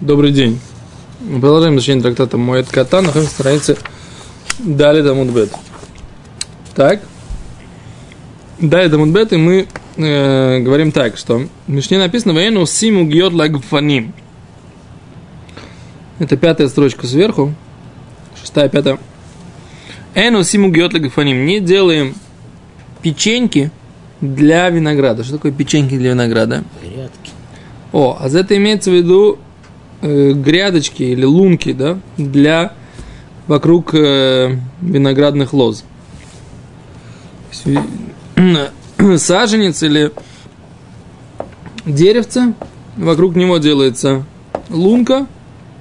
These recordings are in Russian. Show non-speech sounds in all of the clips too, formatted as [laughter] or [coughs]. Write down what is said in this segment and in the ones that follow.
Добрый день. Мы продолжаем изучение трактата Моэт Кота, находимся на странице Дали Дамудбет. Так. Дали Дамудбет, и мы э, говорим так, что в Мишне написано «Ваену симу гьот лагфаним». Это пятая строчка сверху. Шестая, пятая. Эну симу гьот лагфаним. Не делаем печеньки для винограда. Что такое печеньки для винограда? Грядки. О, а за это имеется в виду э, грядочки или лунки, да, для вокруг э, виноградных лоз. [clears throat] Саженец или деревце, вокруг него делается лунка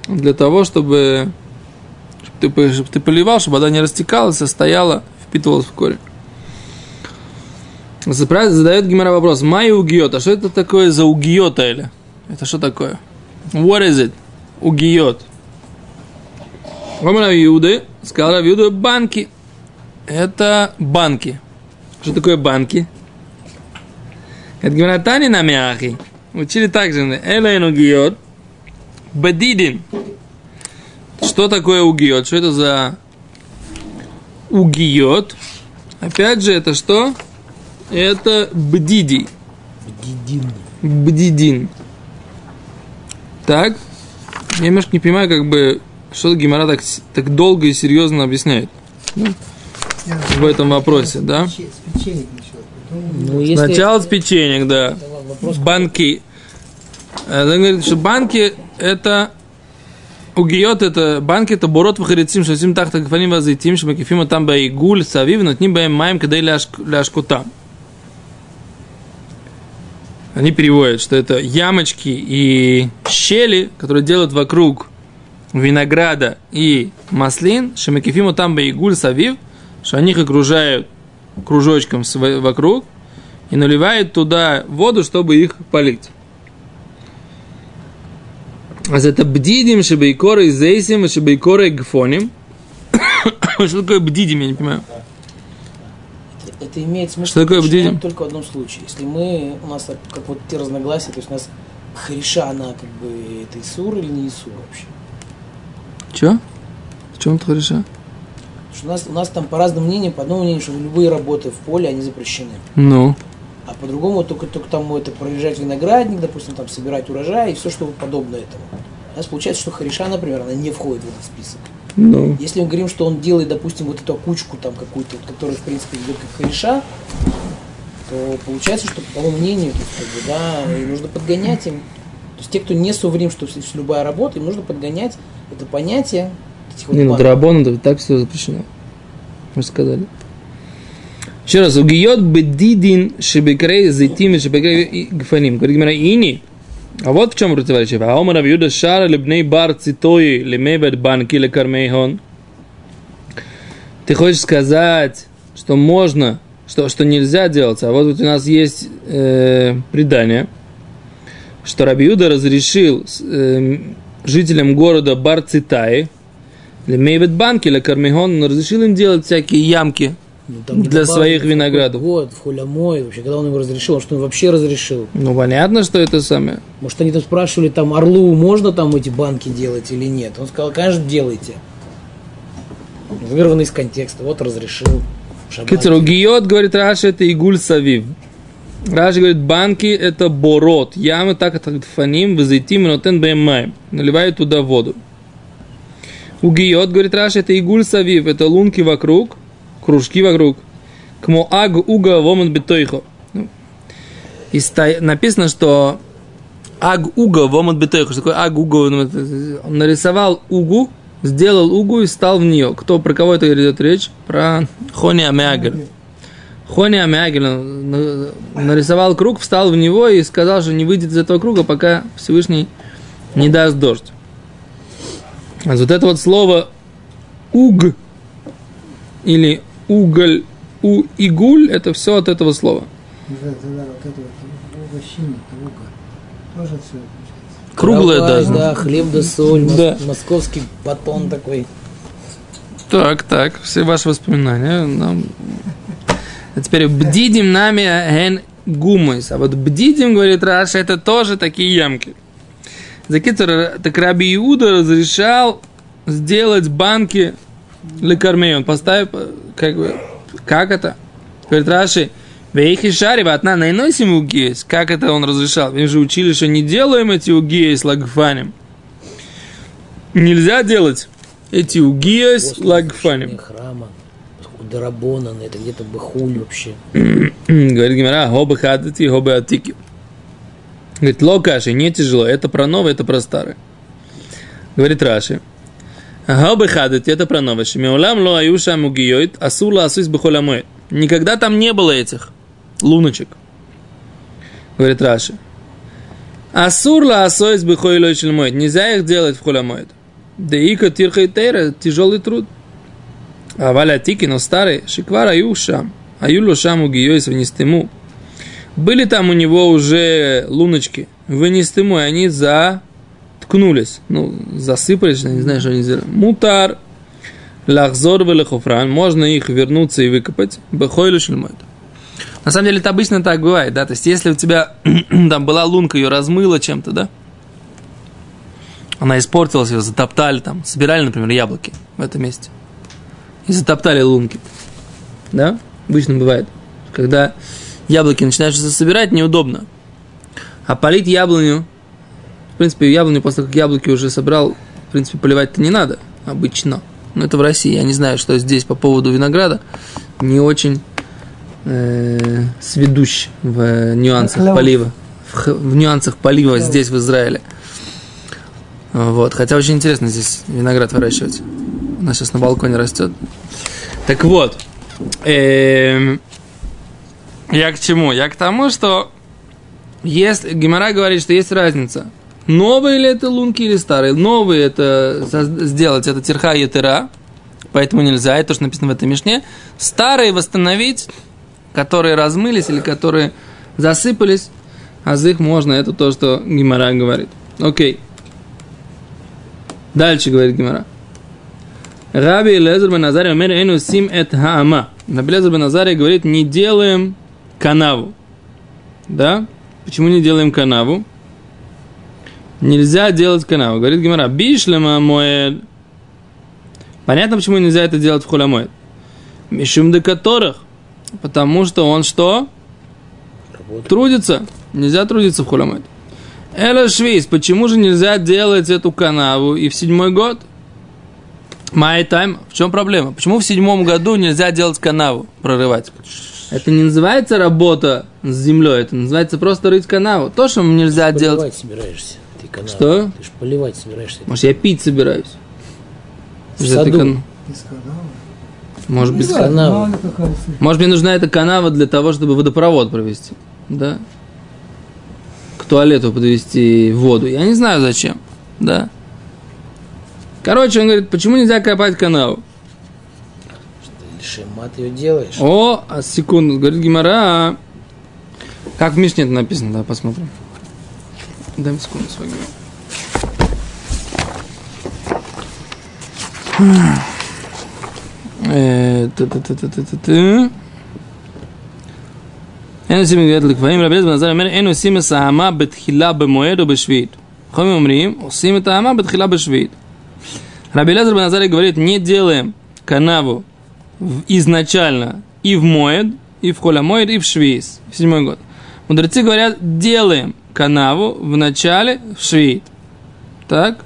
для того, чтобы, чтобы, ты, чтобы ты поливал, чтобы вода не растекалась, а стояла, впитывалась в корень. Задает Гимара вопрос. Майя угиот. А что это такое за угиот, Эля? Это что такое? What is it? Угиот. Омар Юды, сказал Равиуды, банки. Это банки. Что такое банки? Это гимнатани на мяхи. Учили также. Элейн угиот. Бедидин. Что такое угиот? Что это за угиот? Опять же, это что? Это бдиди. Бдидин. Бдидин. Так. Я немножко не понимаю, как бы, что Гимара так, так долго и серьезно объясняет да? в этом вопросе, да? Ну, если... Сначала с печенек, да. Банки. Он говорит, что банки это Угиот это банки это борот выходицим, что сим тахта гфаним вазитим, что макифима там байгуль савив, но ним баем маем, когда ляшкута. Они переводят, что это ямочки и щели, которые делают вокруг винограда и маслин, шемакифиму там байгуль савив, что они их окружают кружочком вокруг и наливают туда воду, чтобы их полить. А это бдидим, шебейкоры зейсим, шебейкоры гфоним. [coughs] Что такое бдидим, я не понимаю. Это, имеет смысл Что такое бдидим? только в одном случае. Если мы, у нас как вот те разногласия, то есть у нас хриша, она как бы это Исур или не Исур вообще? Че? В чем это что у нас, у нас там по разным мнениям, по одному мнению, что любые работы в поле, они запрещены. Ну. А по-другому только, только там это проезжать виноградник, допустим, там собирать урожай и все, что подобное этому. У нас получается, что хариша, например, она не входит в этот список. Ну. Если мы говорим, что он делает, допустим, вот эту кучку там какую-то, вот, которая, в принципе, идет как хариша, то получается, что по тому мнению, то есть, как бы, да, и нужно подгонять им. То есть те, кто не соврим, что любая работа, им нужно подгонять это понятие вот Не, ну банок. драбон, это так все запрещено. Мы сказали. Еще раз, угиот бедидин шебекрей зайтим шебекрей гфаним. Говорит Гимара, ини. А вот в чем противоречие. А омар Авиуда шара лебней бар цитои лемевет банки лекармейхон. Ты хочешь сказать, что можно, что, что нельзя делать, а вот у нас есть э, предание, что Рабиуда разрешил э, жителям города Барцитаи, Лемейвет банки, или Кармихон, он разрешил им делать всякие ямки Ну, там для добавили своих виноградов. Вот, в холямой, вообще, когда он его разрешил, он что он вообще разрешил? Ну, понятно, что это самое. Может, они там спрашивали, там, Орлу можно там эти банки делать или нет? Он сказал, конечно, делайте. Вырванный из контекста, вот разрешил. Шаббат. Кицеру гиот, говорит Раши, это игуль савив. Раши говорит, банки это борот, ямы так это фаним, вазитим, нотен бэммай. Наливают туда воду. У гиот, говорит Раши, это игуль савив, это лунки вокруг, кружки вокруг. Кмо аг уга воман бетойхо. Ну, И написано, что аг уга воман бетойхо. Что такое аг уга? Он нарисовал угу, сделал угу и стал в нее. Кто, про кого это идет речь? Про Хони Амягель. Хони Амягель он на- нарисовал круг, встал в него и сказал, что не выйдет из этого круга, пока Всевышний не даст дождь. А вот это вот слово уг или уголь, у игуль, это все от этого слова. Да, да, да, хлеб да соль, Да. московский батон такой. Так, так, все ваши воспоминания. Нам... А теперь бдидим нами ген гумойс. А вот бдидим, говорит Раша, это тоже такие ямки. Закитер, так Раби Иуда разрешал сделать банки лекармей. Он поставил, как бы, как это? Говорит Раши, Вейхи шари ватна найносим угейс. Как это он разрешал? Мы же учили, что не делаем эти угейс лагфанем. Нельзя делать эти угейс лагфанем. разрушения храма, Дарабона, это где-то Бахуль вообще. [clears throat] Говорит Гимара, хобы хадати, хобы атики. Говорит, локаши, не тяжело. Это про новое, это про старое. Говорит Раши. Хобы хадати, это про новое. Шмеулам ло аюша мугиёйт, асула асуис бихоламоет. Никогда там не было этих луночек. Говорит Раши. Асурла асоис бихойлой шельмоет. Нельзя их делать в холямоет. Да ика тирха и тейра, тяжелый труд. А валя тики, но старый, шиквар аю шам. Аю ло шам угиёйс внестему. Были там у него уже луночки, вынестему, и они заткнулись. Ну, засыпались, не знаю, что они сделали. Мутар, лахзор велехофран, можно их вернуться и выкопать. Бехойлю шельмойт. На самом деле это обычно так бывает, да, то есть если у тебя [clears throat] там была лунка, ее размыло чем-то, да, она испортилась, ее затоптали там, собирали, например, яблоки в этом месте и затоптали лунки, да, обычно бывает, когда яблоки начинаешь собирать, неудобно, а полить яблоню, принципе, яблоню после как яблоки уже собрал, в принципе, поливать-то не надо, обычно, но это в России, я не знаю, что здесь по поводу винограда, не очень э, сведущ в э, нюансах полива. В, в нюансах полива здесь, в Израиле. Вот. Хотя очень интересно здесь виноград выращивать. У нас сейчас на балконе растет. Так вот. эм, я к чему? Я к тому, что есть, Гемора говорит, что есть разница. Новые ли это лунки или старые? Новые это сделать, это терха и етера, поэтому нельзя, это то, что написано в этой мишне. Старые восстановить, которые размылись или которые засыпались, а за их можно, это то, что Гимара говорит. Окей. Дальше говорит Гимара. Раби Лезер бен Назария умер эйну сим эт хаама. Раби Лезер бен Назария говорит, не делаем канаву. Да? Почему не делаем канаву? Нельзя делать канаву. Говорит Гимара, бишлема моед. Понятно, почему нельзя это делать в хулямоид. Мишум до которых. Потому что он что? Работа. Трудится. Нельзя трудиться в хулямоид. Эла Швейц, почему же нельзя делать эту канаву и в седьмой год? Май тайм. В чем проблема? Почему в седьмом году нельзя делать канаву, прорывать? Это не называется работа с землей, это называется просто рыть канаву. То, что нельзя делать. Поливать собираешься. Ты канал. Что? Ты же поливать собираешься. Может, я пить собираюсь? В этой саду. кан- Из канала. Может быть, какая суть. Может, мне нужна эта канава для того, чтобы водопровод провести. Да? К туалету подвести воду. Я не знаю зачем. Да? Короче, он говорит, почему нельзя копать канаву? Шемат ее делаешь. О, а секунду, говорит Гимара. Как в Мишне это написано, да, посмотрим. Дай мне секунду свою Гимару. Э, та-та-та-та-та-та. אין עושים מגביית לקבעים, רבי אליעזר בן עזריה אומר, אין עושים את האמה בתחילה במועד או בשביעית. חכמים אומרים, עושים את האמה בתחילה בשביעית. Раби Лезер бен Азарий говорит, не делаем канаву в- изначально и в Моэд, и в Холямоэд, и в Швейц, в седьмой год. Мудрецы говорят, делаем канаву в начале Швейт. Так?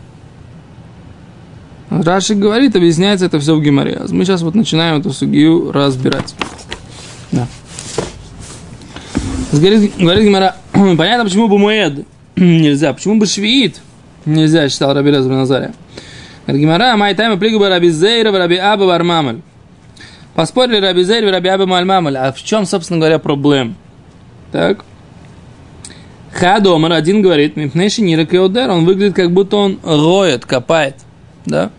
Раши говорит, объясняется это все в Гимаре. А Мы сейчас вот начинаем эту сугию разбирать. Да. Говорит, говорит Гимара, [clears throat] понятно, почему бы Моэд [clears throat] нельзя, почему бы Швиит нельзя, считал Раби Лезер бен Азария. Говорит Гимара, май тайма плигу бы Раби Зейра, Раби Аба, Вармамаль. Поспорили Раби Зейр, Раби Аба, Мальмамаль. А в чем, собственно говоря, проблем? Так. Хадомар один говорит, Мипнейши Нирак Иодер, он выглядит, как будто он роет, копает. Да?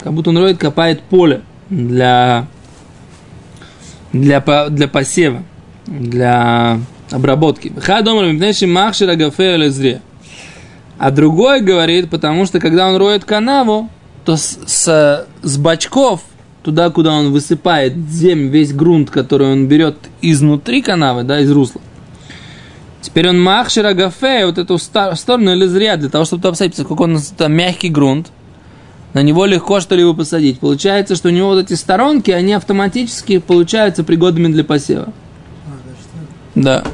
Как будто он роет, копает поле для, для, для посева, для обработки. Хадомар Мипнейши Махшир Агафе Лезре. А другой говорит, потому что когда он роет канаву, то с, с, с бачков, туда, куда он высыпает землю, весь грунт, который он берет изнутри канавы, да, из русла, Теперь он махшер агафе, вот эту сторону или зря, для того, чтобы туда посадить, поскольку он там мягкий грунт, на него легко что-либо посадить. Получается, что у него вот эти сторонки, они автоматически получаются пригодными для посева. А, Да.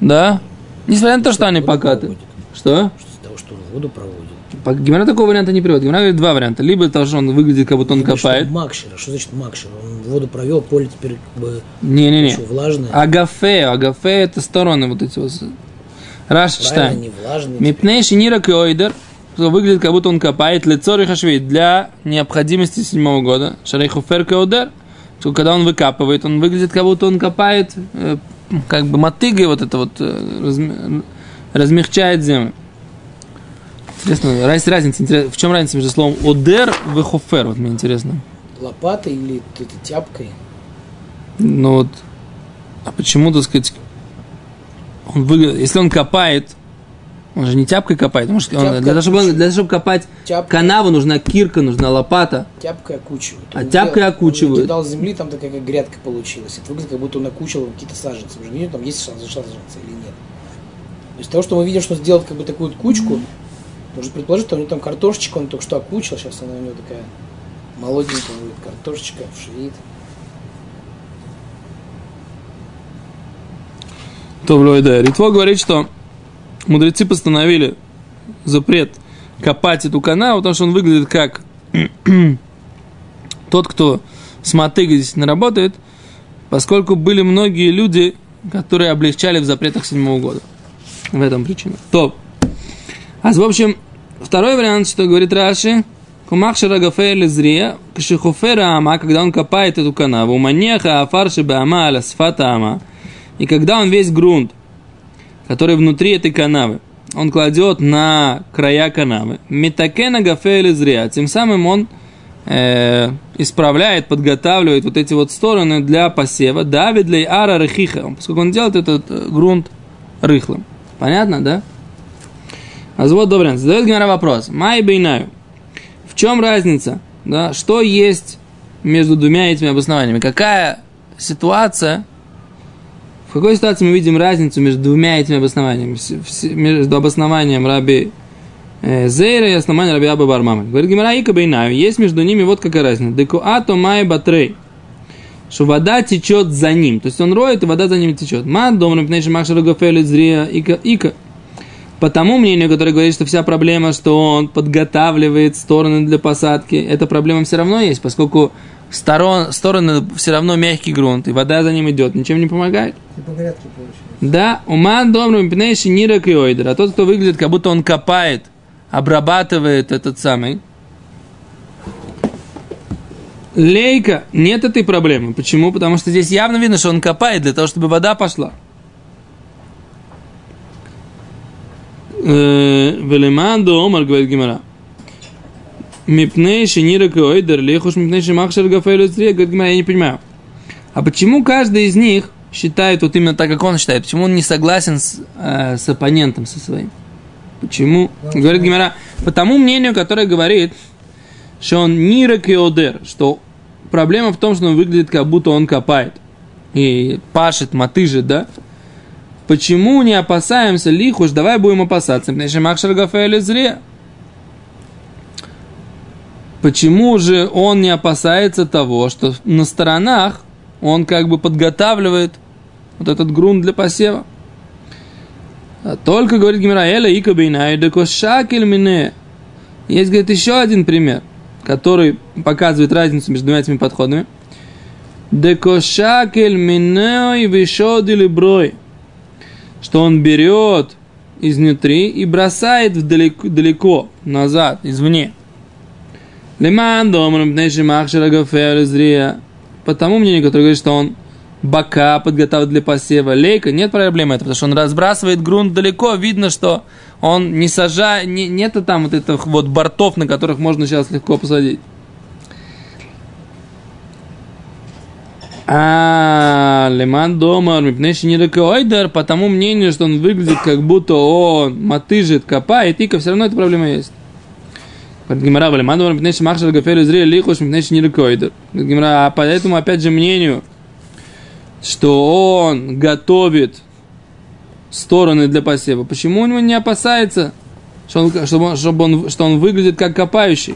Да. Несмотря на то, что они покаты. проводит. Что? Что из-за того, что он воду проводит. Гимара такого варианта не приводит. Гимара говорит два варианта. Либо то, что он выглядит, как будто он Я говорю, что копает. Макшера. Что значит макшер? Он воду провел, поле теперь как бы Не-не-не. еще влажное. Агафе. Агафе это стороны вот эти вот. Раш читаем. не влажный. теперь. Мипней шинира койдер. Выглядит, как будто он копает. Лицо рихашвей для необходимости седьмого года. Шарейхуфер. Что Когда он выкапывает, он выглядит, как будто он копает, э, как бы мотыгой вот это вот э, разм- размягчает землю. Интересно, раз- разница, в чем разница между словом одер и хофер, вот мне интересно. Лопатой или т- тяпкой? Ну вот, а почему, так сказать, он выглядит, если он копает, он же не тяпкой копает, может, он- Тяпка для, того, чтобы, он- для того, чтобы копать Тяпка, канаву, нужна кирка, нужна лопата. тяпкой окучивают. А Он тяпкой делал- окучивают. Он кидал земли, там такая как грядка получилась. Это выглядит, как будто он окучил какие-то саженцы. Мы же не видим, там есть шанс саженцы или нет. То есть того, что мы видим, что он сделал как бы такую вот кучку, можно предположить, что у него там картошечка, он только что окучил, сейчас она у него такая молоденькая будет картошечка, швид. То в да. Ритво говорит, что мудрецы постановили запрет копать эту канаву, потому что он выглядит как [clears throat] тот, кто с мотыгой не работает, поскольку были многие люди, которые облегчали в запретах седьмого года. В этом причина. То. А в общем, второй вариант, что говорит Раши, Кумахшира гафе лезрия, кшихуфера ама, когда он копает эту канаву, манеха афарши баама аля сфата ама, и когда он весь грунт, который внутри этой канавы, он кладет на края канавы, метакена гафе лезрия, тем самым он э, исправляет, подготавливает вот эти вот стороны для посева, давид для ара рехиха, поскольку он делает этот э, грунт рыхлым. Понятно, да? А вот добрый. Задает Гимара вопрос. Май бейнаю. В чем разница? Да, что есть между двумя этими обоснованиями? Какая ситуация, в какой ситуации мы видим разницу между двумя этими обоснованиями? Между обоснованием Раби э, Зейра и основанием Раби Аба Бармама. Говорит Гимара Ика бейнаю. Есть между ними вот какая разница. Деку ато май батрей что вода течет за ним. То есть он роет, и вода за ним течет. Ман домрам пнейши махшару гафели зрия ика ика. По тому мнению, которое говорит, что вся проблема, что он подготавливает стороны для посадки, эта проблема все равно есть, поскольку сторон, стороны все равно мягкий грунт, и вода за ним идет, ничем не помогает. Типа грядки. Да, уман домрам пнейши нира киойдер. А тот, кто выглядит, как будто он копает, обрабатывает этот самый, Лейка, нет этой проблемы. Почему? Потому что здесь явно видно, что он копает для того, чтобы вода пошла. Э, Велеманду Омар, говорит Гимара. Мипней шинира койдер, лехуш мипней шимахшер гафейлю говорит Гимара, я не понимаю. А почему каждый из них считает вот именно так, как он считает? Почему он не согласен с, э, с оппонентом со своим? Почему? Говорит Гимара, по тому мнению, которое говорит, что он нирок и одер, что проблема в том, что он выглядит, как будто он копает и пашет, мотыжит, да? Почему не опасаемся лихуш? Давай будем опасаться. Потому что Махшар зре. Почему же он не опасается того, что на сторонах он как бы подготавливает вот этот грунт для посева? А только, говорит Гимраэля, и кабинай, декошакель мине. Есть, говорит, еще один пример, который показывает разницу между двумя этими подходами. Декошакель минеой вишодили брой. Что он берет изнутри и бросает вдалеко, далеко, назад, извне. Леман домрам пнейши махшера гафер зрия. По тому мнению, который говорит, что он бока подготавливает для посева. Лейка, нет проблемы это, потому что он разбрасывает грунт далеко, видно, что он не сажает, не, нету там вот этих вот бортов, на которых можно сейчас легко посадить. А, Леман Домар, Мипнеши Ниракоидер, по тому мнению, что он выглядит, как будто он мотыжит, копает, и все равно эта проблема есть. Гимара, Леман Домар, Мипнеши Махшар Гафер Изрия, Лихуш, Мипнеши Ниракоидер. Говорит Гимара, а по этому, опять же, мнению, что он готовит стороны для посева, почему он не опасается, что он, чтобы, он, чтобы он, что он выглядит как копающий?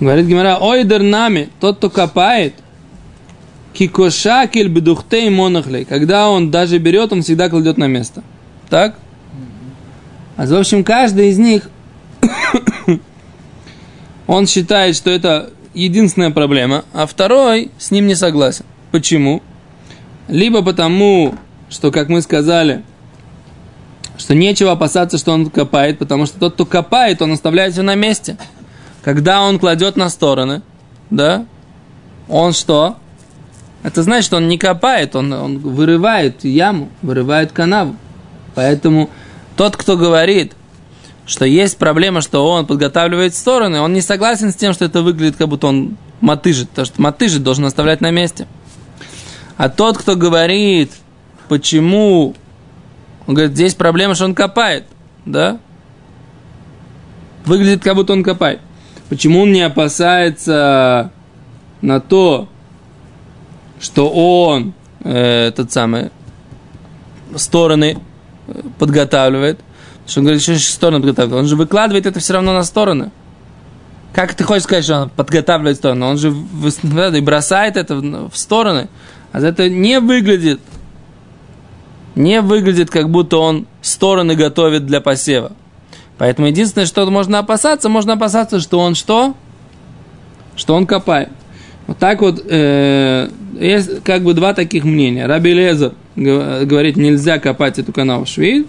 Говорит Гимара, ойдер нами, тот, кто копает, кикошакель бедухтей монахлей. Когда он даже берет, он всегда кладет на место. Так? А в общем, каждый из них, [coughs] он считает, что это единственная проблема, а второй с ним не согласен. Почему? Либо потому, что, как мы сказали, что нечего опасаться, что он копает, потому что тот, кто копает, он оставляет все на месте. Когда он кладет на стороны, да, он что? Это значит, что он не копает, он, он вырывает яму, вырывает канаву. Поэтому тот, кто говорит, что есть проблема, что он подготавливает стороны, он не согласен с тем, что это выглядит, как будто он мотыжит, потому что мотыжит должен оставлять на месте. А тот, кто говорит, почему, он говорит, здесь проблема, что он копает, да? Выглядит, как будто он копает. Почему он не опасается на то, что он, э, тот самый, стороны подготавливает, что он говорит, что стороны подготавливает. Он же выкладывает это все равно на стороны. Как ты хочешь сказать, что он подготавливает стороны? Он же и бросает это в стороны. А это не выглядит, не выглядит, как будто он стороны готовит для посева. Поэтому единственное, что можно опасаться, можно опасаться, что он что? Что он копает. Вот так вот, э, есть как бы два таких мнения. Раби Лезер говорит, нельзя копать эту канаву швид.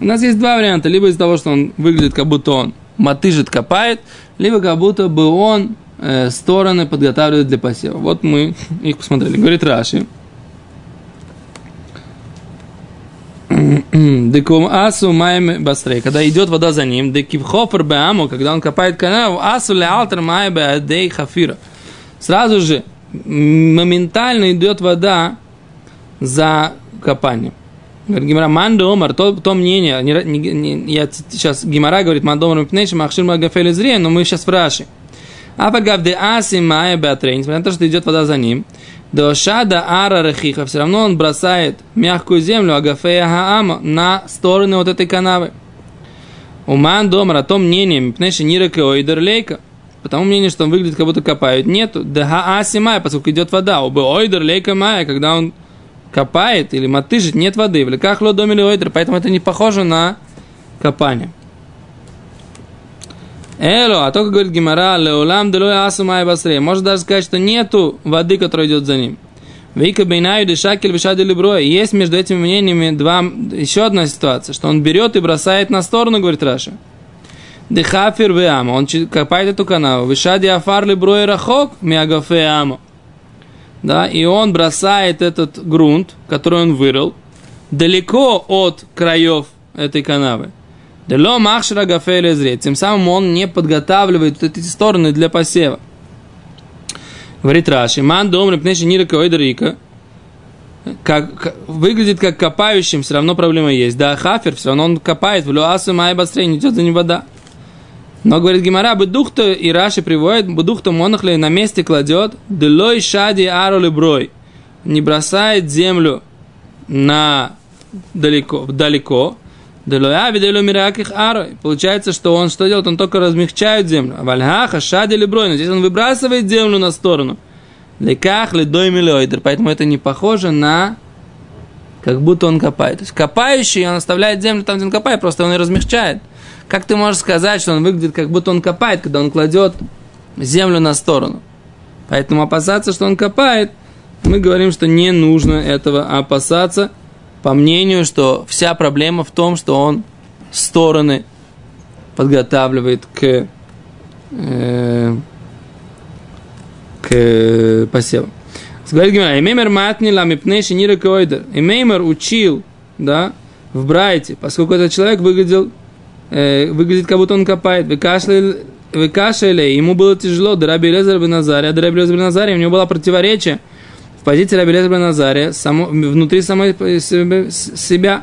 У нас есть два варианта. Либо из-за того, что он выглядит, как будто он мотыжит, копает, либо как будто бы он э, стороны подготавливает для посева. Вот мы их посмотрели. Говорит Раши. Декум асу майм басрей. Когда идет вода за ним, декивхофер беаму, когда он копает канаву, асу ле алтер май беадей хафира. Сразу же, моментально идет вода за копанием. Говорит Гимара, мандо омар, то, то мнение, не, не, не, я сейчас, Гимара говорит, мандо омар мипнейши махшир магафели зрия, но мы сейчас в Раши. Апагав де аси майя беатрей, несмотря на то, что идет вода за ним, до шада ара рехиха, все равно он бросает мягкую землю агафея хаама на стороны вот этой канавы. Уман домар, о том мнение, мипнейши нирека ойдер лейка, по тому мнению, что он выглядит, как будто копают, нету. Да аси майя, поскольку идет вода, оба ойдер лейка майя, когда он копает или мотыжит, нет воды. В леках лодомили ойдер, поэтому это не похоже на копание. Эло, а только говорит Гимара, леулам делой асумай басре. Может даже сказать, что нету воды, которая идет за ним. Вейка бейнаю дешакель вишади либроя. Есть между этими мнениями два, еще одна ситуация, что он берет и бросает на сторону, говорит Раша. Дехафир веама. Он копает эту канаву. Вишади афар либроя рахок миагафе ама да, и он бросает этот грунт, который он вырыл, далеко от краев этой канавы. Дело махшра гафеля зрет. Тем самым он не подготавливает эти стороны для посева. Говорит Раши, ман дом репнеши нирка ойдрика, как, выглядит как копающим, все равно проблема есть. Да, хафер, все равно он копает, в люасу май басрей, не идет за ним вода. Но, говорит Гимара, бедухта и Раши приводит, бедухта монахли на месте кладет, делой шади ароли брой, не бросает землю на далеко, далеко, Получается, что он что делает? Он только размягчает землю. Вальхаха шади ли брой, но здесь он выбрасывает землю на сторону. Леках ледой миллиойдер. Поэтому это не похоже на как будто он копает. То есть копающий, он оставляет землю там, где он копает, просто он ее размягчает. Как ты можешь сказать, что он выглядит, как будто он копает, когда он кладет землю на сторону? Поэтому опасаться, что он копает, мы говорим, что не нужно этого опасаться, по мнению, что вся проблема в том, что он стороны подготавливает к, э, к посеву. Говорит Гимара, Имеймер матни ламипнейши нира койдер. Учил, да, в Брайте, поскольку этот человек выглядел э, выглядит, как будто он копает. Выкашляли, ему было тяжело. Драби Лезер Беназария, Драби Лезер Беназария, у него было противоречие позиции Раби Лезер Беназария само, внутри самой себя.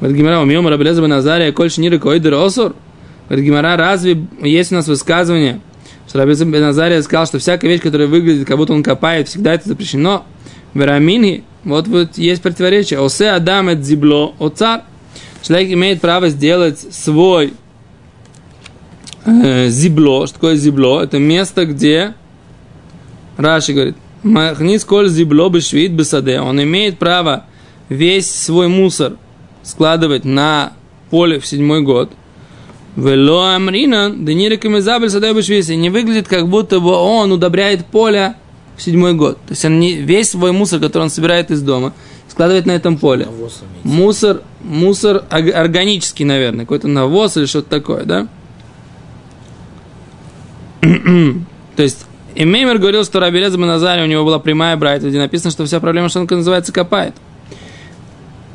Говорит Гимара, умьем Раби Лезер Беназария, коль шниры койдер осур. Говорит Гимара, разве есть у нас высказывание, что Раби Лезер Беназария сказал, что всякая вещь, которая выглядит, как будто он копает, всегда это запрещено. Верамини, Вот, вот есть противоречие. Осе Адам это зибло, о царь. Человек имеет право сделать свой э, зибло. Что такое зибло? Это место, где Раши говорит, Махнис коль зибло бешвит бесаде. Он имеет право весь свой мусор складывать на поле в седьмой год. Вело амрина, да не рекомендабель садай бешвиси. Не выглядит, как будто бы он удобряет поле в седьмой год. То есть он не, весь свой мусор, который он собирает из дома, складывает на этом поле. Мусор, мусор органический, наверное, какой-то навоз или что-то такое, да? [clears throat] То есть, и Меймер говорил, что Раби Леза Назаре у него была прямая брайта, где написано, что вся проблема, что он, называется, копает.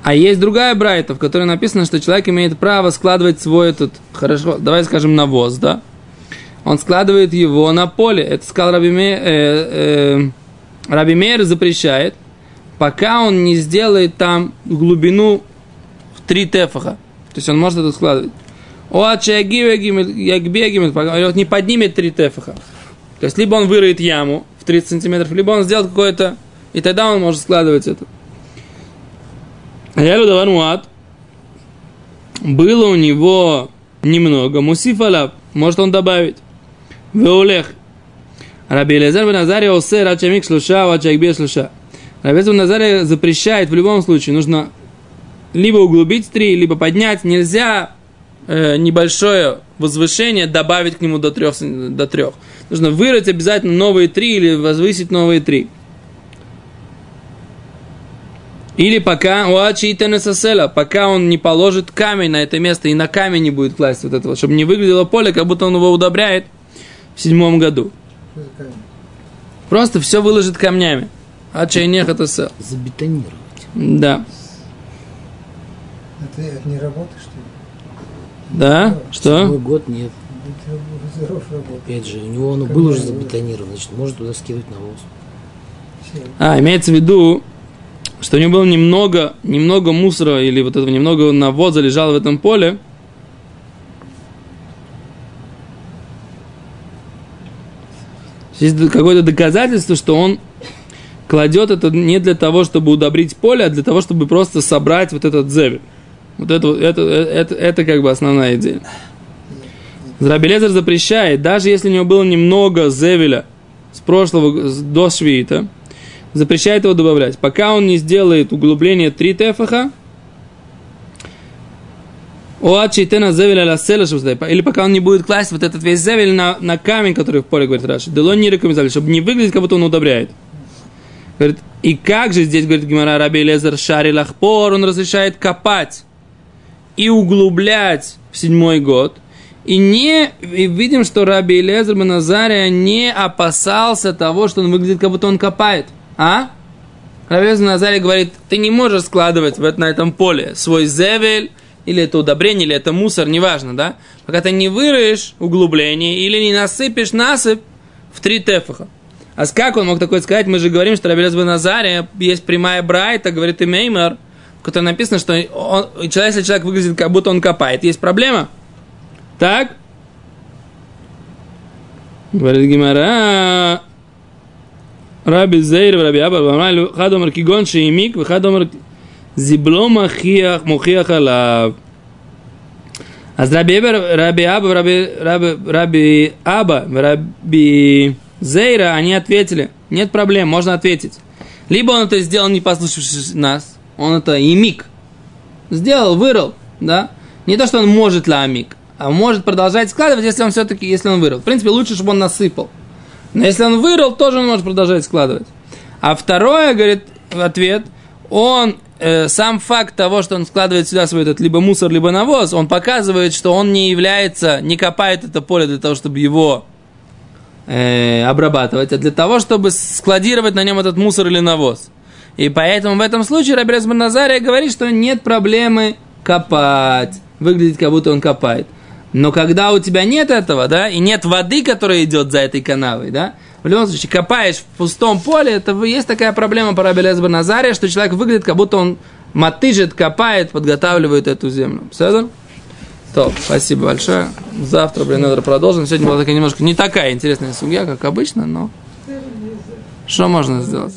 А есть другая брайта, в которой написано, что человек имеет право складывать свой этот, хорошо, давай скажем, навоз, да? Он складывает его на поле. Это сказал Раби, Ме, э, э, Раби Мейер запрещает, пока он не сделает там глубину в три тефаха. То есть он может это складывать. От ягбегимет, пока он не поднимет три тефаха. То есть либо он выроет яму в 30 сантиметров, либо он сделает какое-то, и тогда он может складывать это. А я Давануат, было у него немного, мусифалав, может он добавить. Веулех. Раби Елизар бен Азария осе рачамик шлуша, вачагбе шлуша. Раби бен Азария запрещает в любом случае, нужно либо углубить три, либо поднять. Нельзя э, небольшое возвышение добавить к нему до трех, до трех. Нужно вырыть обязательно новые три или возвысить новые три. Или пока уачитенесасела, пока он не положит камень на это место и на камень не будет класть вот этого, чтобы не выглядело поле, как будто он его удобряет в седьмом году. Что за камень? Просто все выложит камнями. А чайнех это сел. Забетонировать. Да. Это, это не работа, что ли? Да? Что? Седьмой год нет. Опять же, у него оно было уже забетонировано, значит, может туда скидывать навоз. А, имеется в виду, что у него было немного, немного мусора или вот этого немного навоза лежало в этом поле. Есть какое-то доказательство, что он кладет это не для того, чтобы удобрить поле, а для того, чтобы просто собрать вот этот зевель. Вот это, это, это, это как бы основная идея. Рабелезер запрещает, даже если у него было немного зевеля с прошлого, до швиита, запрещает его добавлять. Пока он не сделает углубление 3 тефаха, о чейтена зевеля ла или пока он не будет класть вот этот весь зевель на, на камень, который в поле, говорит Раши. Дело не рекомендовали, чтобы не выглядеть, как будто он удобряет. Говорит, и как же здесь, говорит Гимара Раби Лезер Шари Лахпор, он разрешает копать и углублять в седьмой год. И не и видим, что Раби Лезер Назария не опасался того, что он выглядит, как будто он копает. А? Раби Лезер Назария говорит, ты не можешь складывать в, это- на этом поле свой зевель, или это удобрение, или это мусор, неважно, да? Пока ты не выроешь углубление или не насыпешь насыпь в три тефаха. А с как он мог такое сказать? Мы же говорим, что Рабелез бен Назария есть прямая брайта, говорит и Меймер, в написано, что он, человек, если человек выглядит, как будто он копает, есть проблема. Так? Говорит Гимара, Раби Зейр, Раби Аба, Вамалю, Хадомар Кигон Шеймик, Хадомар Зибло Махиях, Мухиях Алав. А с Раби Эбер, Раби Аба, Раби, Раби, Раби Аба, Раби Зейра, они ответили, нет проблем, можно ответить. Либо он это сделал, не послушавшись нас, он это имик, сделал, вырыл, да, не то, что он может ламик, а может продолжать складывать, если он все-таки, если он вырыл. В принципе, лучше, чтобы он насыпал. Но если он вырыл, тоже он может продолжать складывать. А второе, говорит, в ответ, он, э, сам факт того, что он складывает сюда свой этот либо мусор, либо навоз, он показывает, что он не является, не копает это поле для того, чтобы его э, обрабатывать, а для того, чтобы складировать на нем этот мусор или навоз. И поэтому в этом случае Рабирас Назария говорит, что нет проблемы копать. Выглядит, как будто он копает. Но когда у тебя нет этого, да, и нет воды, которая идет за этой канавой, да, в любом случае, копаешь в пустом поле, это есть такая проблема по Рабелез Назария, что человек выглядит, как будто он мотыжит, копает, подготавливает эту землю. Седор? То, спасибо большое. Завтра, блин, надо продолжим. Сегодня была такая немножко не такая интересная судья, как обычно, но что можно сделать?